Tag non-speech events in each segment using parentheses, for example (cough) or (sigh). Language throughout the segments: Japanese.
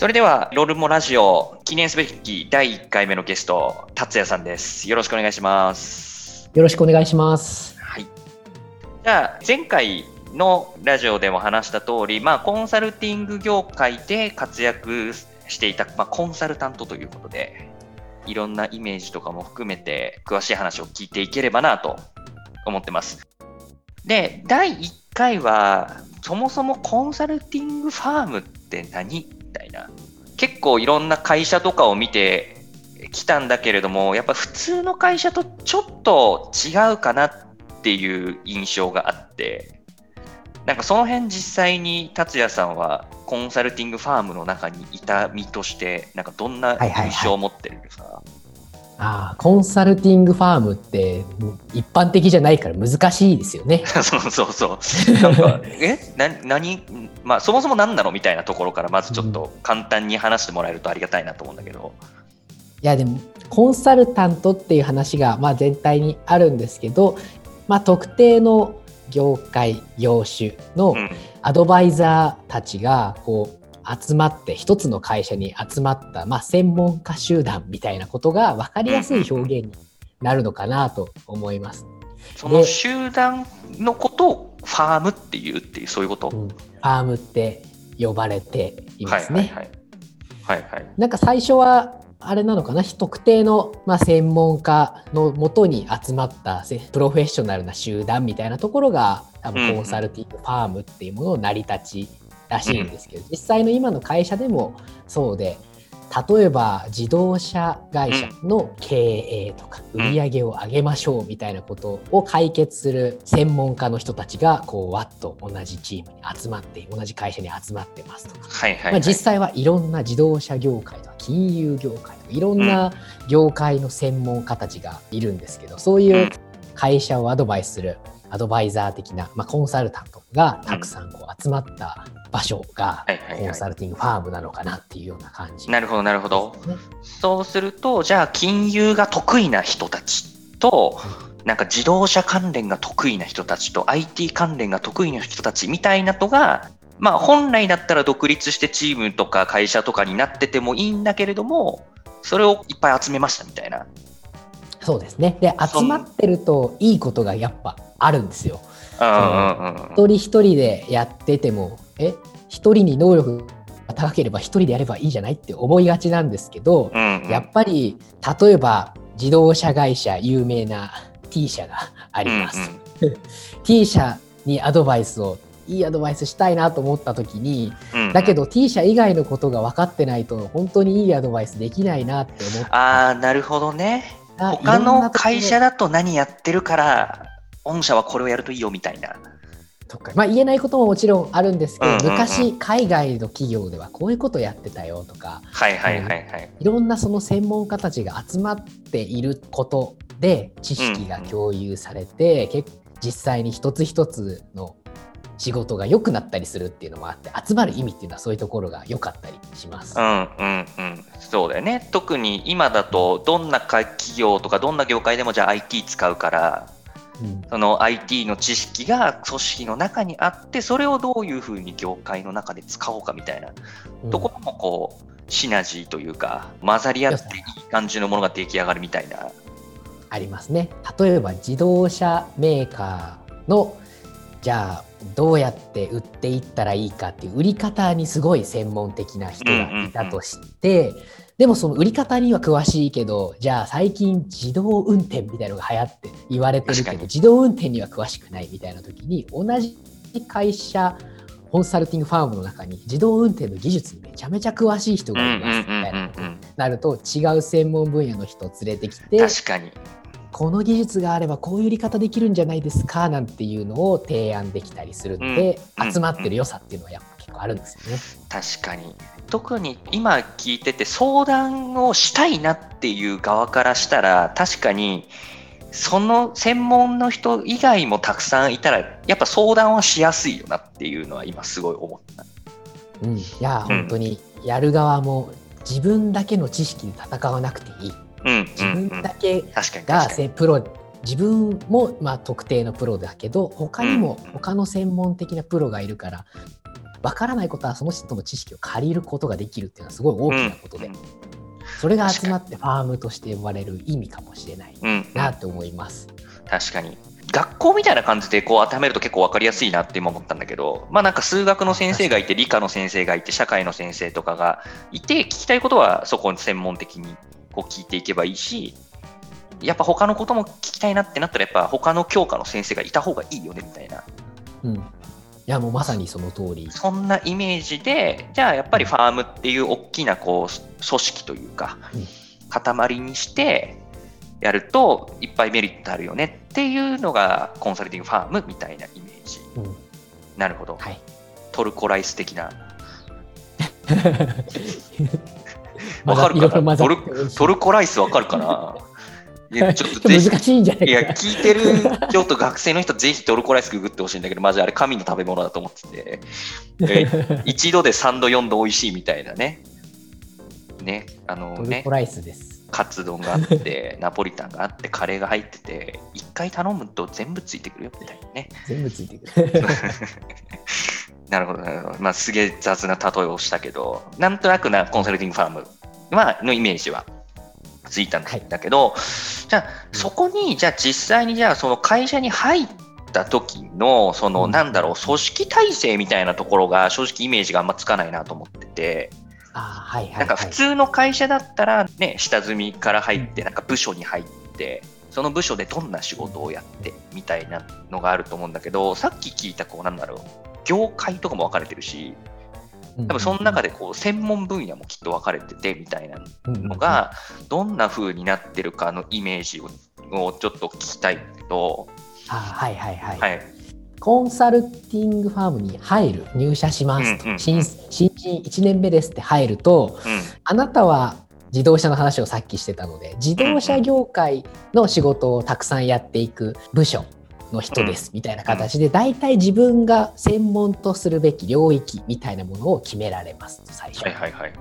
それでは、ロールモラジオ記念すべき第1回目のゲスト、達也さんです。よろしくお願いします。よろしくお願いします。はい。じゃあ、前回のラジオでも話した通り、まあ、コンサルティング業界で活躍していた、まあ、コンサルタントということで、いろんなイメージとかも含めて、詳しい話を聞いていければなと思ってます。で、第1回は、そもそもコンサルティングファームって何みたいな。結構いろんな会社とかを見てきたんだけれども、やっぱ普通の会社とちょっと違うかなっていう印象があって、なんかその辺実際に達也さんはコンサルティングファームの中にいた身として、なんかどんな印象を持ってるんですか、はいはいはいああ、コンサルティングファームって一般的じゃないから難しいですよね。(laughs) そうそうそう。なんか、(laughs) え？な、何、まあそもそも何なのみたいなところからまずちょっと簡単に話してもらえるとありがたいなと思うんだけど。いやでも、コンサルタントっていう話がまあ全体にあるんですけど、まあ特定の業界、業種のアドバイザーたちがこう、集まって一つの会社に集まった、まあ、専門家集団みたいなことが分かりやすい表現になるのかなと思います。その集団のことをファームっていうっていうそういうこと、うん、ファームって呼ばれていますね。はいはい、はい。はい、なんか最初はあれなのかな？特定の、まあ、専門家のもとに集まったプロフェッショナルな集団みたいなところが多分コンサルティングファームっていうものの成り立ちらしいんですけど、実際の今の会社でもそうで例えば自動車会社の経営とか売り上げを上げましょうみたいなことを解決する専門家の人たちがこうわっと同じチームに集まって同じ会社に集まってますとか、はいはいはい、まあ、実際はいろんな自動車業界とか金融業界とかいろんな業界の専門家たちがいるんですけどそういう会社をアドバイスするアドバイザー的な、まあ、コンサルタントがたくさんこう集まった場所がコンサルティングファームなのかなっていうような感じ、なるほどなるほど、そうするとじゃあ金融が得意な人たちと、なんか自動車関連が得意な人たちと IT 関連が得意な人たちみたいなのがまあ本来だったら独立してチームとか会社とかになっててもいいんだけれどもそれをいっぱい集めましたみたいな。そうですね。で集まってるといいことがやっぱあるんですよ。一人一人でやっててもえ一人に能力が高ければ一人でやればいいじゃないって思いがちなんですけど、うんうん、やっぱり例えば自動車会社有名な T 社があります。うんうん、(laughs) T 社にアドバイスをいいアドバイスしたいなと思った時に、うんうん、だけど T 社以外のことが分かってないと本当にいいアドバイスできないなって思ってああなるほどね。他の会社だと何やってるから御社はこれをやるといいよみたいな。とかまあ、言えないことももちろんあるんですけど、うんうんうん、昔海外の企業ではこういうことやってたよとか、はいはいはいはい、いろんなその専門家たちが集まっていることで知識が共有されて、うんうん、実際に一つ一つの仕事が良くなったりするっていうのもあって集まる意味っていうのはそういうところが良かったりします。うんうんうん、そうだよね。特に今だとどんな企業とかどんな業界でもじゃあ IT 使うからその IT の知識が組織の中にあってそれをどういうふうに業界の中で使おうかみたいなところもこう、シナジーというか混ざり合っていい感じのものが出来上がるみたいな。ありますね。例えば自動車メーカーのじゃあどうやって売っていったらいいかっていう売り方にすごい専門的な人がいたとして、でもその売り方には詳しいけどじゃあ最近自動運転みたいなのが流行って言われてるけど自動運転には詳しくないみたいな時に同じ会社コンサルティングファームの中に自動運転の技術にめちゃめちゃ詳しい人がいますみたいなことになると違う専門分野の人を連れてきて確かにこの技術があればこういう売り方できるんじゃないですかなんていうのを提案できたりするので、集まってる良さっていうのはやっぱあるんですよね。確かに特に今聞いてて相談をしたいなっていう側からしたら確かにその専門の人以外もたくさんいたらやっぱ相談はしやすいよなっていうのは今すごい思った。うん、いや、本当にやる側も自分だけの知識で戦わなくていい。うん、自分だけがプロ自分もまあ特定のプロだけど他にも他の専門的なプロがいるから分からないことはその人の知識を借りることができるっていうのはすごい大きなことで、うん。それが集まってファームとして呼ばれる意味かもしれない。うん、なって思います。確かに。学校みたいな感じでこう当てはめると結構分かりやすいなって今思ったんだけど、まあなんか数学の先生がいて、理科の先生がいて、社会の先生とかがいて、聞きたいことはそこに専門的にこう聞いていけばいいし、やっぱ他のことも聞きたいなってなったら、やっぱ他の教科の先生がいた方がいいよねみたいな、うん、いやもうまさにその通り。そんなイメージで、じゃあやっぱりファームっていう大きなこう組織というかうん、塊にしてやるといっぱいメリットあるよねっていうのがコンサルティングファームみたいなイメージ。うんなるほど。はい、トルコライス的な。(laughs) わかるかな？トルコライスわかるかな？いやちょっと (laughs) 難しいんじゃないいや。聞いてるちょっと学生の人、ぜひトルコライスググってほしいんだけど、マジあれ、神の食べ物だと思ってて、え (laughs) 一度で3度、4度美味しいみたいなね。ね、あのねトルコ、ライスです。カツ丼があって、ナポリタンがあって、カレーが入ってて、一回頼むと全部ついてくるよみたいなね。全部ついてくる。(laughs) なるほど、なるほど。まあ、すげえ雑な例えをしたけど、なんとなくなコンサルティングファームはのイメージはついたんだけど、じゃあ、そこに、じゃあ実際に、じゃあその会社に入った時の、その、うん。なんだろう、組織体制みたいなところが、正直イメージがあんまつかないなと思ってて、あーはいはい、はい。なんか普通の会社だったら、ね、下積みから入って、なんか部署に入って、その部署でどんな仕事をやってみたいなのがあると思うんだけど、さっき聞いた、こう、なんだろう、業界とかも分かれてるし、多分その中でこう専門分野もきっと分かれててみたいなのが、どんな風になってるかのイメージををちょっと聞きたいんだけど、あはいはいはい、はい。コンサルティングファームに入る入社しますと、うんうんうん。新新人1年目ですって入るとうん。あなたは自動車の話をさっきしてたので自動車業界の仕事をたくさんやっていく部署の人ですみたいな形で大体自分が専門とするべき領域みたいなものを決められますと最初。はいはいはい。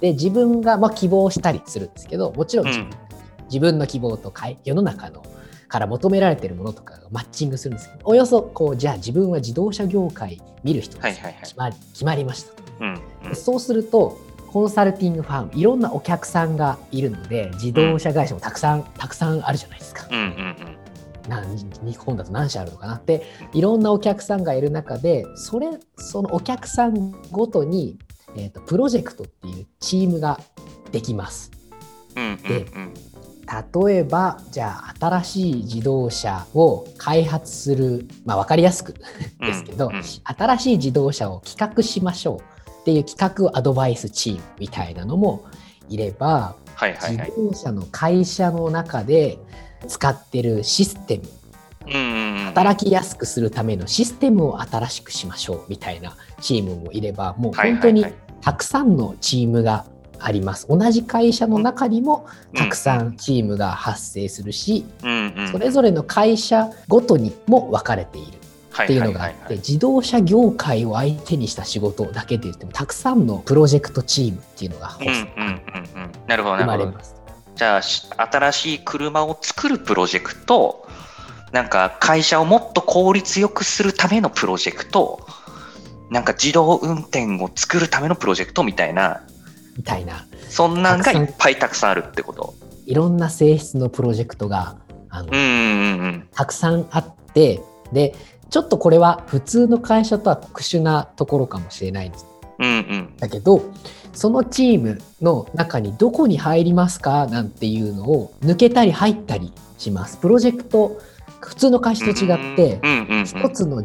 で自分がまあ希望したりするんですけどもちろん自分,、うん自分の希望と世の中のから求められているものとかがマッチングするんですけどおよそこうじゃあ自分は自動車業界見る人です、はいはいはい決まり決まりましたとうん。うんそうするとコンサルティングファームいろんなお客さんがいるので自動車会社もたくさん、たくさんあるじゃないですか。うんうん何日本だと何社あるのかなっていろんなお客さんがいる中でそれそのお客さんごとに、えー、とプロジェクトっていうチームができます。うん。うんうんうん。例えばじゃあ新しい自動車を開発する、まあ、分かりやすく (laughs) ですけど、うんうん新しい自動車を企画しましょうっていう企画アドバイスチームみたいなのもいれば、はいはいはい。自動車の会社の中で使ってるシステム。働きやすくするためのシステムを新しくしましょうみたいなチームもいればもう本当にたくさんのチームがあります。同じ会社の中にもたくさんチームが発生するし。それぞれの会社ごとにも分かれているはっていうのがあって、自動車業界を相手にした仕事だけで言ってもたくさんのプロジェクトチームっていうのが。生まれます。じゃあし新しい車を作るプロジェクト、なんか会社をもっと効率よくするためのプロジェクト、なんか自動運転を作るためのプロジェクトみたいな、みたいな。そんなんがいっぱいたくさんあるってこと。いろんな性質のプロジェクトがあの、うんうんうん。たくさんあってでちょっとこれは普通の会社とは特殊なところかもしれないんですうん。うんうん。だけどそのチームの中にどこに入りますか？なんていうのを抜けたり入ったりします。プロジェクト普通の会社と違って。一つの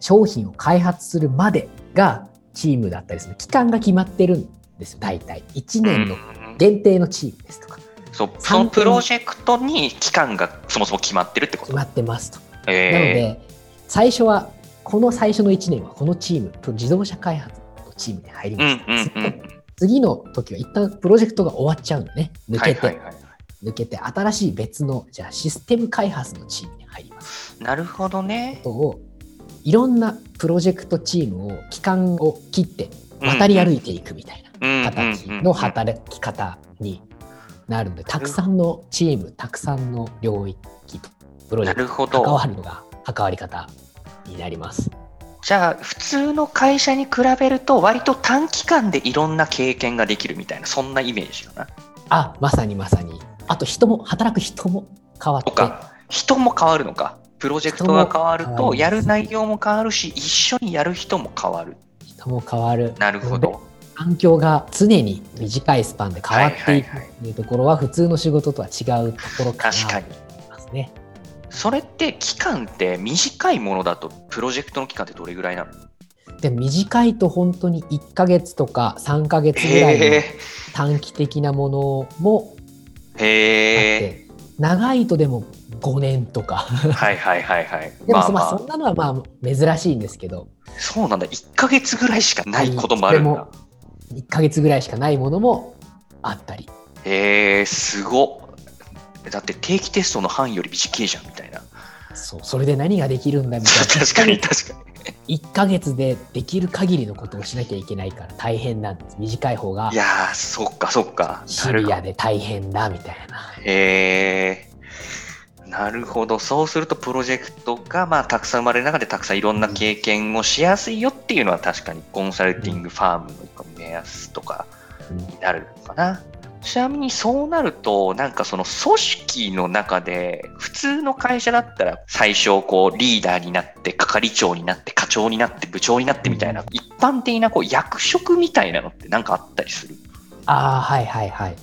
商品を開発するまでがチームだったりする期間が決まってるんですよ大体1年のうん限定のチームですとかそうそのプロジェクトに期間がそもそも決まってるってこと？決まってますと。なのえで最初はこの最初の1年はこのチーム自動車開発のチームに入りーます、うんうんうん。次の時は一旦プロジェクトが終わっちゃうのね抜けて、はいはいはい抜けて新しい別のじゃあシステム開発のチームに入りますなるほどね。とをいろんなプロジェクトチームを期間を切って渡り歩いていくみたいな形の働き方になるのでたくさんのチームたくさんの領域プロジなェクトるほど。関わるのが関わり方になります。じゃあ、普通の会社に比べると、割と短期間でいろんな経験ができるみたいな、そんなイメージかな。あ、まさにまさに。あと人も、働く人も変わって。とか、人も変わるのか。プロジェクトが変わると、やる内容も変わるし、一緒にやる人も変わる。人も変わる。なるほど。環境が常に短いスパンで変わっていくはいうところは普通の仕事とは違うところかな確かに。と思いますね。それって期間って短いものだとプロジェクトの期間ってどれぐらいなの？で短いと本当に1ヶ月とか3ヶ月ぐらいのへ短期的なものもあっ。て、長いとでも5年とか。はいはいはいはい。(laughs) でも、まあまあまあそんなのはまあ珍しいんですけど、そうなんだ。1ヶ月ぐらいしかないこともあるんだでも。1ヶ月ぐらいしかないものもあったり。へえ、すごっ。だって定期テストの範囲より短いじゃんみたいな。そうそれで何ができるんだみたいな確かに確かに。1ヶ月でできる限りのことをしなきゃいけないから大変なんです短い方がいやー、そっかそっか。シビアで大変だみたいなへえ。なるほど。そうすると、プロジェクトが、まあ、たくさん生まれる中で、たくさんいろんな経験をしやすいよっていうのは、確かにコンサルティングファームの目安とかになるのかな。ちなみにそうなると、なんかその組織の中で、普通の会社だったら、最初、こう、リーダーになって、係長になって、課長になって、部長になってみたいな、一般的なこう役職みたいなのってなんかあったりする？ああはいはいはい。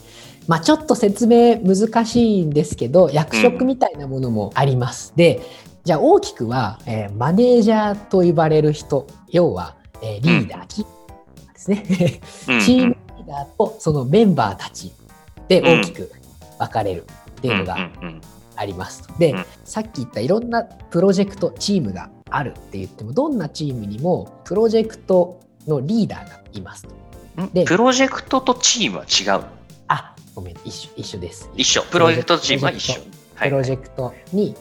まあちょっと説明難しいんですけど役職みたいなものもあります、でじゃあ大きくは、えーマネージャーと呼ばれる人要は、えーリーダー、チームですね。うんうん。(laughs) チームダーとそのメンバーたちで大きく分かれるっていうのがあります。で、うんさっき言ったいろんなプロジェクトチームがあるって言ってもどんなチームにもプロジェクトのリーダーがいますと。でん？プロジェクトとチームは違うあごめん一緒一緒です。一緒。プロジェクトとチームは一緒。はい。プロジェクトに、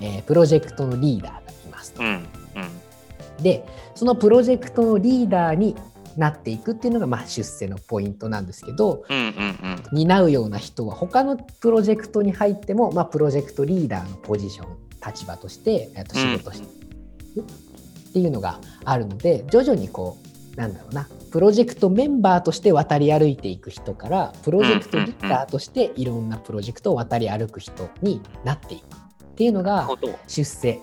えープロジェクトのリーダーがいますと。うん。うん。でそのプロジェクトのリーダーになっていくっていうのが、まあ、出世のポイントなんですけどうんうんうん。担うような人は他のプロジェクトに入っても、まあ、プロジェクトリーダーのポジション立場としてと仕事していくっていうのがあるので徐々にこうなんだろうなプロジェクトメンバーとして渡り歩いていく人からプロジェクトリーダーとしていろんなプロジェクトを渡り歩く人になっていくっていうのが。出世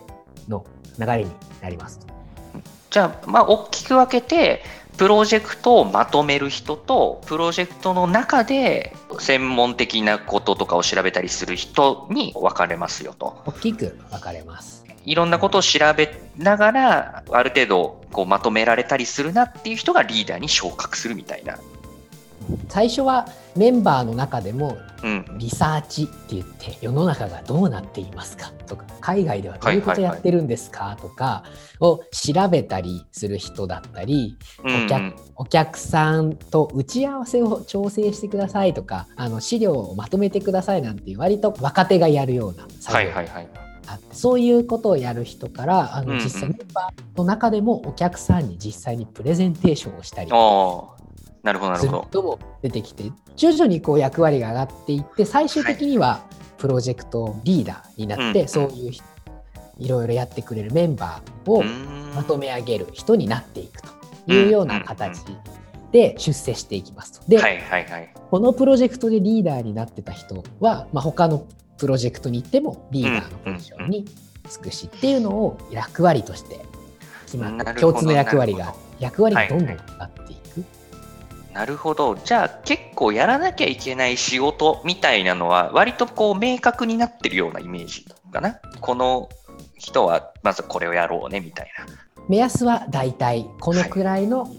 の流れになります。じゃあ、まあ、大きく分けて、プロジェクトをまとめる人と、プロジェクトの中で専門的なこととかを調べたりする人に分かれますよと。大きく分かれます。いろんなことを調べながら、ある程度こうまとめられたりするなっていう人がリーダーに昇格するみたいな。最初はメンバーの中でもうん。リサーチって言って世の中がどうなっていますか？とか海外ではどういうことやってるんですか？とかを調べたりする人だったりうん、お客お客さんと打ち合わせを調整してくださいとかあの資料をまとめてくださいなんていう割と若手がやるような作業。がはいはいはい。あってそういうことをやる人からあの実際メンバーの中でもお客さんに実際にプレゼンテーションをしたりああ、なるほどなるすほど。も出てきて徐々にこう役割が上がっていって最終的にはプロジェクトリーダーになって、うんそういう人いろいろやってくれるメンバーをまとめ上げる人になっていくというような形で出世していきますと。で、はいはいはい。このプロジェクトでリーダーになってた人は、まあ、他のプロジェクトに行ってもリーダーのポジションにつくしっていうのを役割として決まってなるほど共通の役割が役割がどんどん上がっていく。なるほど。じゃあ結構やらなきゃいけない仕事みたいなのは割とこう明確になってるようなイメージかな。この人はまずこれをやろうねみたいな。目安はだいたいこのくらいの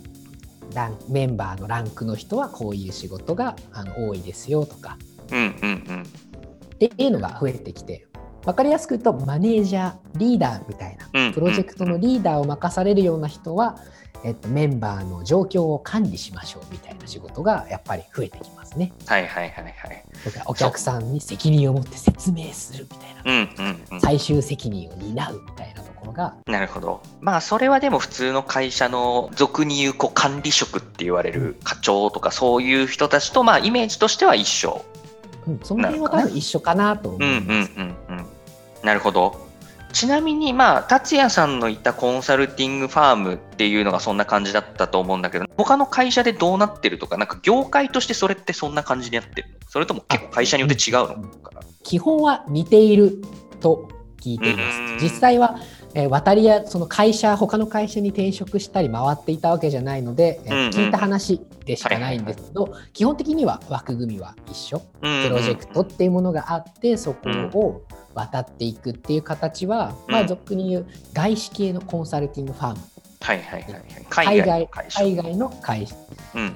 ラン、メンバーのランクの人はこういう仕事があの多いですよとかうんうんうん。っていうのが増えてきて分かりやすく言うとマネージャーリーダーみたいうんなプロジェクトのリーダーを任されるような人は、えっと、メンバーの状況を管理しましょうみたいな仕事がやっぱり増えてきますね。はいはいはいはい。とかお客さんに責任を持って説明するみたいなうんうんうん。最終責任を担うみたいなところがなるほど。まあそれはでも普通の会社の俗に言うこう管理職って言われる課長とかそういう人たちとまあイメージとしては一緒。うんその辺は多分一緒かなと思うんうんいます。うんうん。なるほど。ちなみに、まあ、達也さんのいたコンサルティングファームっていうのがそんな感じだったと思うんだけど、他の会社でどうなってるとか、なんか業界としてそれってそんな感じになってる？のそれとも結構会社によって違うの？かな基本は似ていると聞いています。実際はえー、渡りやその会社他の会社に転職したり回っていたわけじゃないので、えー、聞いた話でしかないんですけど、基本的には枠組みは一緒、プロジェクトっていうものがあってそこを渡っていくっていう形は、まあ俗に言う外資系のコンサルティングファーム、はいはいはい、海外海外の会社、うん、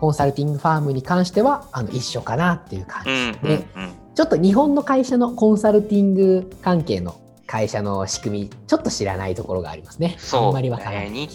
コンサルティングファームに関してはあの一緒かなっていう感じで、ちょっと日本の会社のコンサルティング関係の会社の仕組みちょっと知らないところがありますね。そう、ね、あんまりわからない。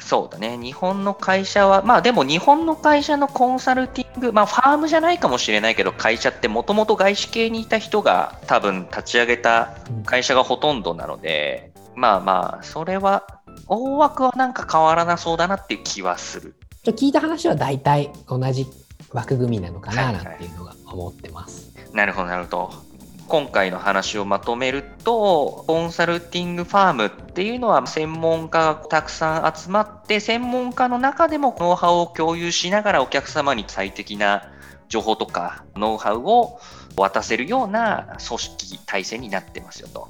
そうだね。日本の会社は、まあでも日本の会社のコンサルティング、まあファームじゃないかもしれないけど、会社ってもともと外資系にいた人が多分立ち上げた会社がほとんどなので、うん、まあまあ、それは、大枠はなんか変わらなそうだなっていう気はする。聞いた話は大体同じ枠組みなのかななんていうのが思ってます。はいはい、なるほど、なるほど。今回の話をまとめるとコンサルティングファームっていうのは専門家がたくさん集まって専門家の中でもノウハウを共有しながらお客様に最適な情報とかノウハウを渡せるような組織体制になってますよと。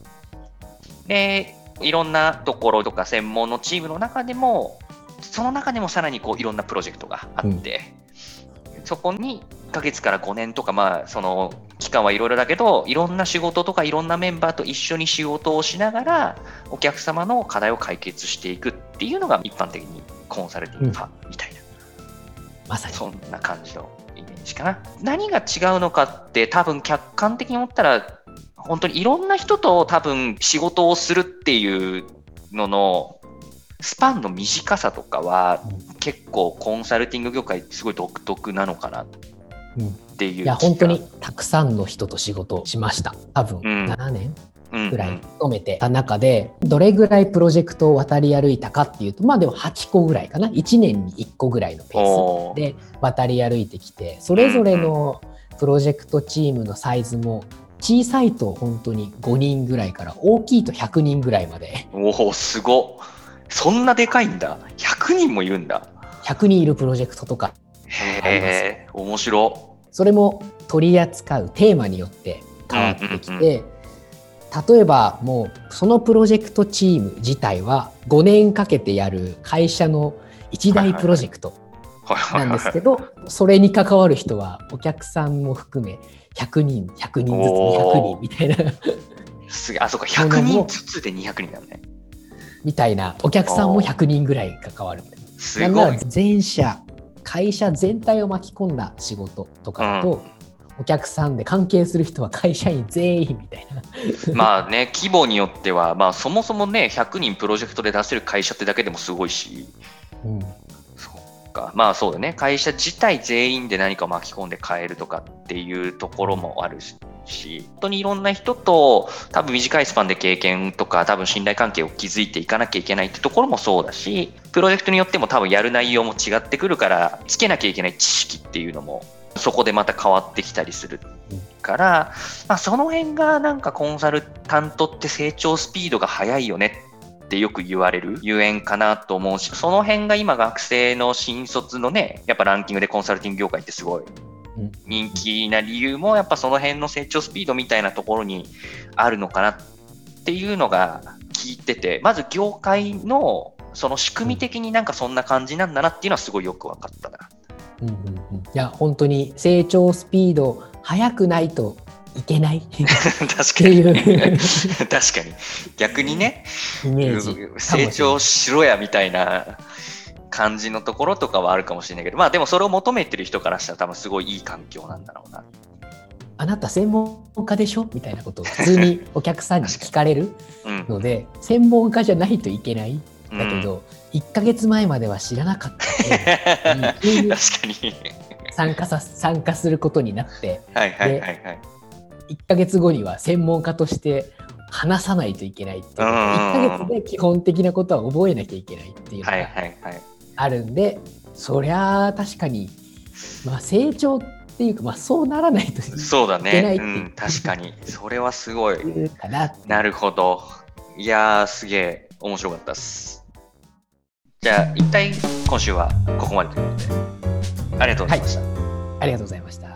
でいろんなところとか専門のチームの中でもその中でもさらにこういろんなプロジェクトがあって、うん、そこに1ヶ月から5年とかまあその期間はいろいろだけどいろんな仕事とかいろんなメンバーと一緒に仕事をしながらお客様の課題を解決していくっていうのが一般的にコンサルティングファンみたいな、うん、まさに。そんな感じのイメージかな。何が違うのかって多分客観的に思ったら本当にいろんな人と多分仕事をするっていうののスパンの短さとかは結構コンサルティング業界すごい独特なのかなっていう、うん、いや本当にたくさんの人と仕事しました。多分7年ぐらい勤めてた中で、どれぐらいプロジェクトを渡り歩いたかっていうとまあでも8個ぐらいかな。1年に1個ぐらいのペースで渡り歩いてきてそれぞれのプロジェクトチームのサイズも小さいと本当に5人ぐらいから大きいと100人ぐらいまで。おおすごそんなでかいんだ。100人もいるんだ。100人いるプロジェクトとかへえ面白それも取り扱うテーマによって変わってきて、例えばもうそのプロジェクトチーム自体は5年かけてやる会社の一大プロジェクトなんですけどそれに関わる人はお客さんも含め100人100人ずつ200人みたいな。すげあそこ100人ずつで200人だね。みたいな。お客さんも100人ぐらい関わるすごい。全社会社全体を巻き込んだ仕事とかと、うん、お客さんで関係する人は会社員全員みたいな。まあね (laughs) 規模によっては、まあ、そもそもね100人プロジェクトで出せる会社ってだけでもすごいし、うん、そっか。まあそうだね。会社自体全員で何か巻き込んで変えるとかっていうところもあるしし、本当にいろんな人と多分短いスパンで経験とか多分信頼関係を築いていかなきゃいけないってところもそうだし、プロジェクトによっても多分やる内容も違ってくるから、つけなきゃいけない知識っていうのもそこでまた変わってきたりするから、まあ、その辺がなんかコンサルタントって成長スピードが速いよねってよく言われるゆえんかなと思うし、その辺が今学生の新卒のね、やっぱランキングでコンサルティング業界ってすごい人気な理由もやっぱその辺の成長スピードみたいなところにあるのかなっていうのが聞いててまず業界のその仕組み的になんかそんな感じなんだなっていうのはすごいよく分かったな。うんうんうん、いや本当に成長スピード速くないといけない。(laughs) 確かに。確かに。逆にね。成長しろやみたいな感じのところとかはあるかもしれないけど、まあでもそれを求めてる人からしたら多分すごいいい環境なんだろうな。あなた専門家でしょみたいなことを普通にお客さんに聞かれるので、うん、専門家じゃないといけないだけど、うん、1か月前までは知らなかった (laughs) 確かに。参加さ参加することになってはいはいはい、はい、1か月後には専門家として話さないといけないっていう1か月で基本的なことは覚えなきゃいけないっていうのが、はいはいはいあるんでそりゃ確かに、まあ、成長っていうか、まあ、そうならないとそうだね、う。ん、確かに。それはすごい。なるほど。いやー、すげえ、面白かったっす。じゃあ、一体今週はここまでということで、ありがとうございました。ありがとうございました。